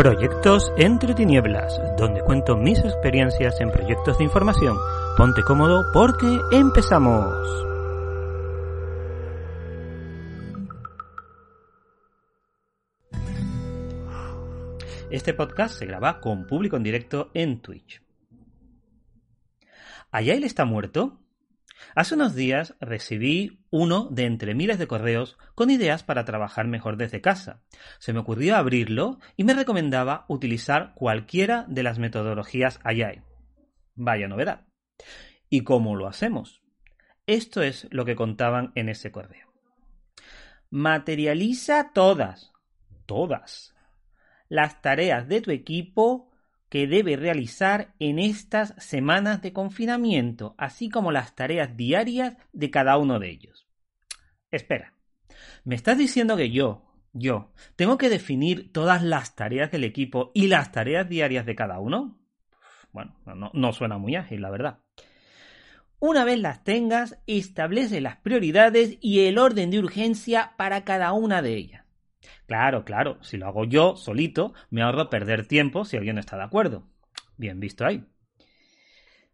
Proyectos entre tinieblas, donde cuento mis experiencias en proyectos de información. Ponte cómodo porque empezamos. Este podcast se graba con público en directo en Twitch. ¿Ayail está muerto? Hace unos días recibí uno de entre miles de correos con ideas para trabajar mejor desde casa. Se me ocurrió abrirlo y me recomendaba utilizar cualquiera de las metodologías Agile. Vaya novedad. ¿Y cómo lo hacemos? Esto es lo que contaban en ese correo. Materializa todas, todas, las tareas de tu equipo que debe realizar en estas semanas de confinamiento, así como las tareas diarias de cada uno de ellos. Espera, ¿me estás diciendo que yo, yo, tengo que definir todas las tareas del equipo y las tareas diarias de cada uno? Bueno, no, no suena muy ágil, la verdad. Una vez las tengas, establece las prioridades y el orden de urgencia para cada una de ellas. Claro, claro, si lo hago yo solito, me ahorro perder tiempo si alguien no está de acuerdo. Bien visto ahí.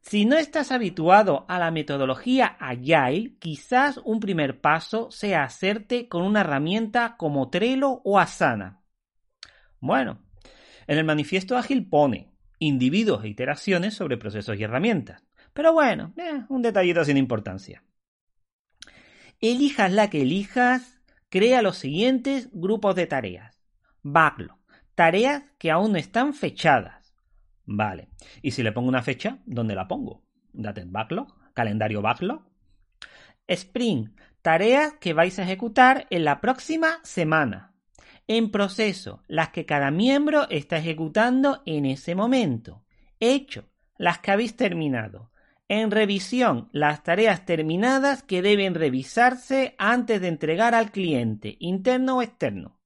Si no estás habituado a la metodología Agile, quizás un primer paso sea hacerte con una herramienta como Trello o Asana. Bueno, en el manifiesto ágil pone individuos e iteraciones sobre procesos y herramientas. Pero bueno, eh, un detallito sin importancia. Elijas la que elijas, crea los siguientes grupos de tareas. Backlog. Tareas que aún no están fechadas. Vale. Y si le pongo una fecha, ¿dónde la pongo? Date backlog, calendario backlog. Sprint. Tareas que vais a ejecutar en la próxima semana. En proceso, las que cada miembro está ejecutando en ese momento. Hecho, las que habéis terminado. En revisión, las tareas terminadas que deben revisarse antes de entregar al cliente, interno o externo.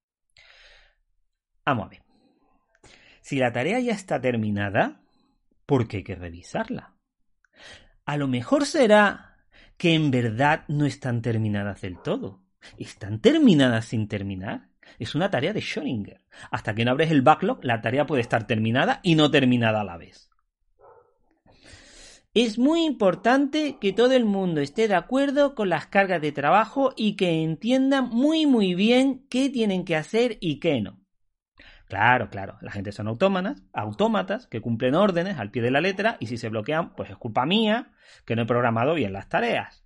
Vamos a ver. Si la tarea ya está terminada, ¿por qué hay que revisarla? A lo mejor será que en verdad no están terminadas del todo. ¿Están terminadas sin terminar? Es una tarea de Schrödinger. Hasta que no abres el backlog, la tarea puede estar terminada y no terminada a la vez. Es muy importante que todo el mundo esté de acuerdo con las cargas de trabajo y que entiendan muy muy bien qué tienen que hacer y qué no. Claro, claro, la gente son autómatas, autómatas que cumplen órdenes al pie de la letra y si se bloquean, pues es culpa mía que no he programado bien las tareas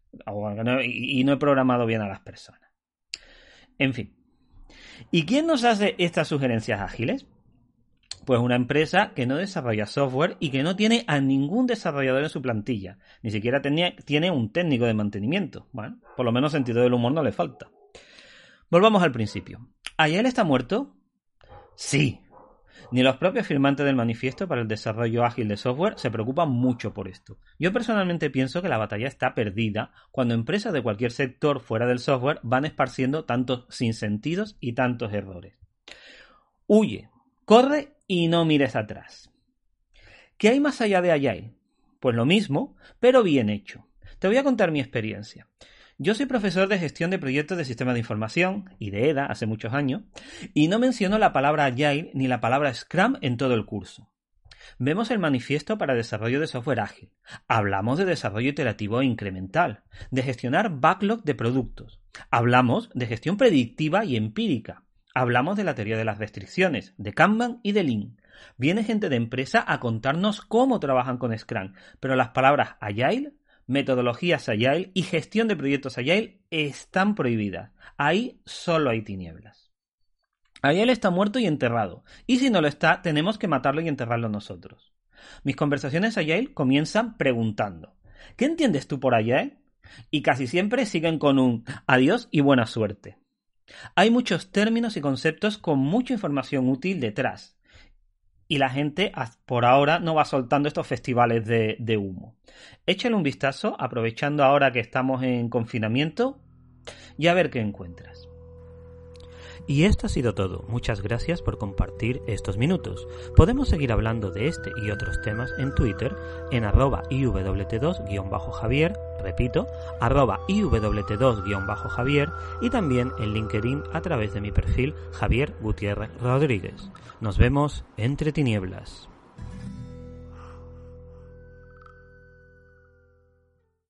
y no he programado bien a las personas. En fin. ¿Y quién nos hace estas sugerencias ágiles? Pues una empresa que no desarrolla software y que no tiene a ningún desarrollador en su plantilla. Ni siquiera tiene un técnico de mantenimiento. Bueno, por lo menos sentido del humor no le falta. Volvamos al principio. ¿Ayer está muerto? Sí. Ni los propios firmantes del manifiesto para el desarrollo ágil de software se preocupan mucho por esto. Yo personalmente pienso que la batalla está perdida cuando empresas de cualquier sector fuera del software van esparciendo tantos sinsentidos y tantos errores. Huye, corre y no mires atrás. ¿Qué hay más allá de Agile? Pues lo mismo, pero bien hecho. Te voy a contar mi experiencia. Yo soy profesor de gestión de proyectos de sistemas de información y de EDA hace muchos años, y no menciono la palabra Agile ni la palabra Scrum en todo el curso. Vemos el manifiesto para desarrollo de software ágil. Hablamos de desarrollo iterativo e incremental, de gestionar backlog de productos. Hablamos de gestión predictiva y empírica. Hablamos de la teoría de las restricciones, de Kanban y de Lean. Viene gente de empresa a contarnos cómo trabajan con Scrum, pero las palabras Agile, metodologías Agile y gestión de proyectos Agile están prohibidas. Ahí solo hay tinieblas. Agile está muerto y enterrado, y si no lo está, tenemos que matarlo y enterrarlo nosotros. Mis conversaciones Agile comienzan preguntando, ¿Qué entiendes tú por eh? Y casi siempre siguen con un adiós y buena suerte. Hay muchos términos y conceptos con mucha información útil detrás. Y la gente por ahora no va soltando estos festivales de, de humo. Échale un vistazo, aprovechando ahora que estamos en confinamiento, y a ver qué encuentras. Y esto ha sido todo. Muchas gracias por compartir estos minutos. Podemos seguir hablando de este y otros temas en Twitter en arroba iwt2-javier, repito, arroba iwt2-javier y también en LinkedIn a través de mi perfil Javier Gutiérrez Rodríguez. Nos vemos entre tinieblas.